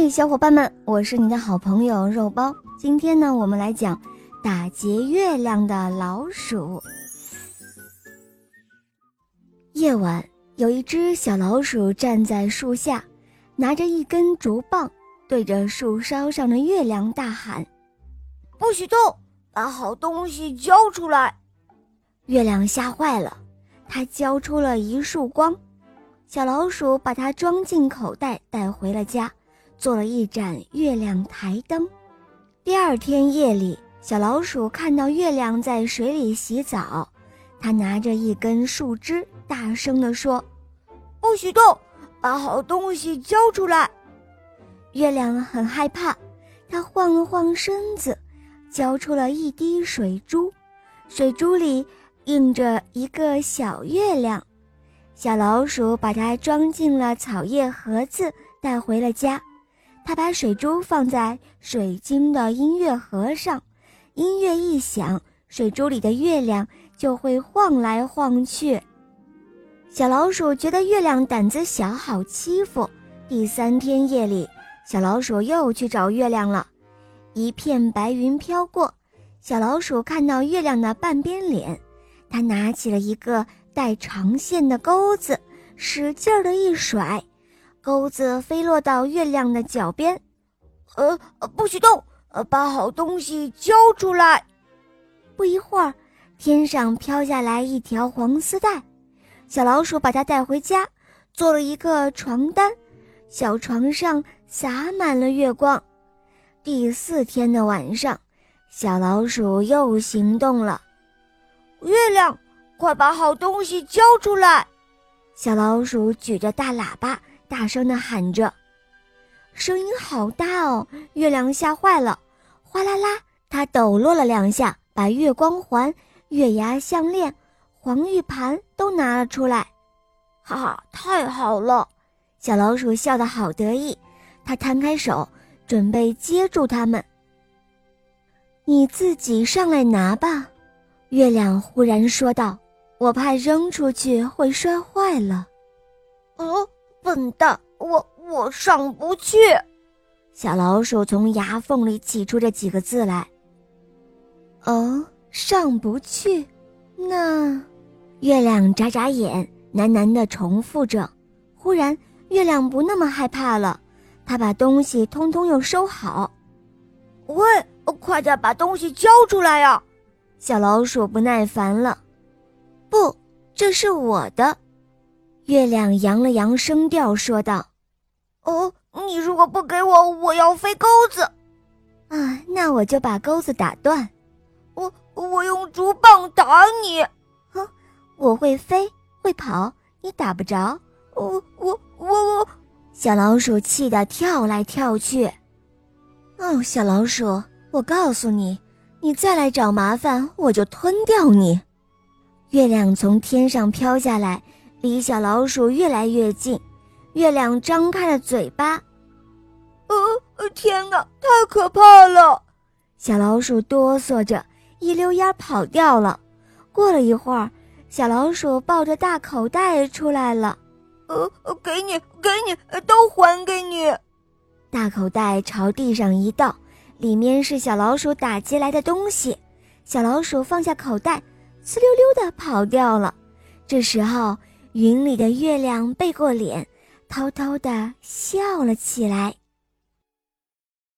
嘿，小伙伴们，我是你的好朋友肉包。今天呢，我们来讲打劫月亮的老鼠。夜晚，有一只小老鼠站在树下，拿着一根竹棒，对着树梢上的月亮大喊：“不许动，把好东西交出来！”月亮吓坏了，它交出了一束光。小老鼠把它装进口袋，带回了家。做了一盏月亮台灯。第二天夜里，小老鼠看到月亮在水里洗澡，它拿着一根树枝，大声地说：“不许动，把好东西交出来！”月亮很害怕，它晃了晃身子，交出了一滴水珠，水珠里映着一个小月亮。小老鼠把它装进了草叶盒子，带回了家。他把水珠放在水晶的音乐盒上，音乐一响，水珠里的月亮就会晃来晃去。小老鼠觉得月亮胆子小，好欺负。第三天夜里，小老鼠又去找月亮了。一片白云飘过，小老鼠看到月亮的半边脸，它拿起了一个带长线的钩子，使劲儿的一甩。钩子飞落到月亮的脚边，呃，不许动，呃，把好东西交出来。不一会儿，天上飘下来一条黄丝带，小老鼠把它带回家，做了一个床单，小床上洒满了月光。第四天的晚上，小老鼠又行动了。月亮，快把好东西交出来！小老鼠举着大喇叭。大声地喊着，声音好大哦！月亮吓坏了，哗啦啦，它抖落了两下，把月光环、月牙项链、黄玉盘都拿了出来。哈哈，太好了！小老鼠笑得好得意，它摊开手，准备接住它们。你自己上来拿吧，月亮忽然说道：“我怕扔出去会摔坏了。”哦。笨蛋，我我上不去。小老鼠从牙缝里挤出这几个字来。哦，上不去。那，月亮眨眨眼，喃喃地重复着。忽然，月亮不那么害怕了，它把东西通通又收好。喂，快点把东西交出来呀！小老鼠不耐烦了。不，这是我的。月亮扬了扬声调说道：“哦，你如果不给我，我要飞钩子。啊，那我就把钩子打断。我我用竹棒打你。哼，我会飞会跑，你打不着。我我我我，小老鼠气得跳来跳去。哦，小老鼠，我告诉你，你再来找麻烦，我就吞掉你。月亮从天上飘下来。离小老鼠越来越近，月亮张开了嘴巴。呃，天哪，太可怕了！小老鼠哆嗦着，一溜烟跑掉了。过了一会儿，小老鼠抱着大口袋出来了。呃，给你，给你，都还给你。大口袋朝地上一倒，里面是小老鼠打劫来的东西。小老鼠放下口袋，呲溜溜的跑掉了。这时候。云里的月亮背过脸，偷偷的笑了起来。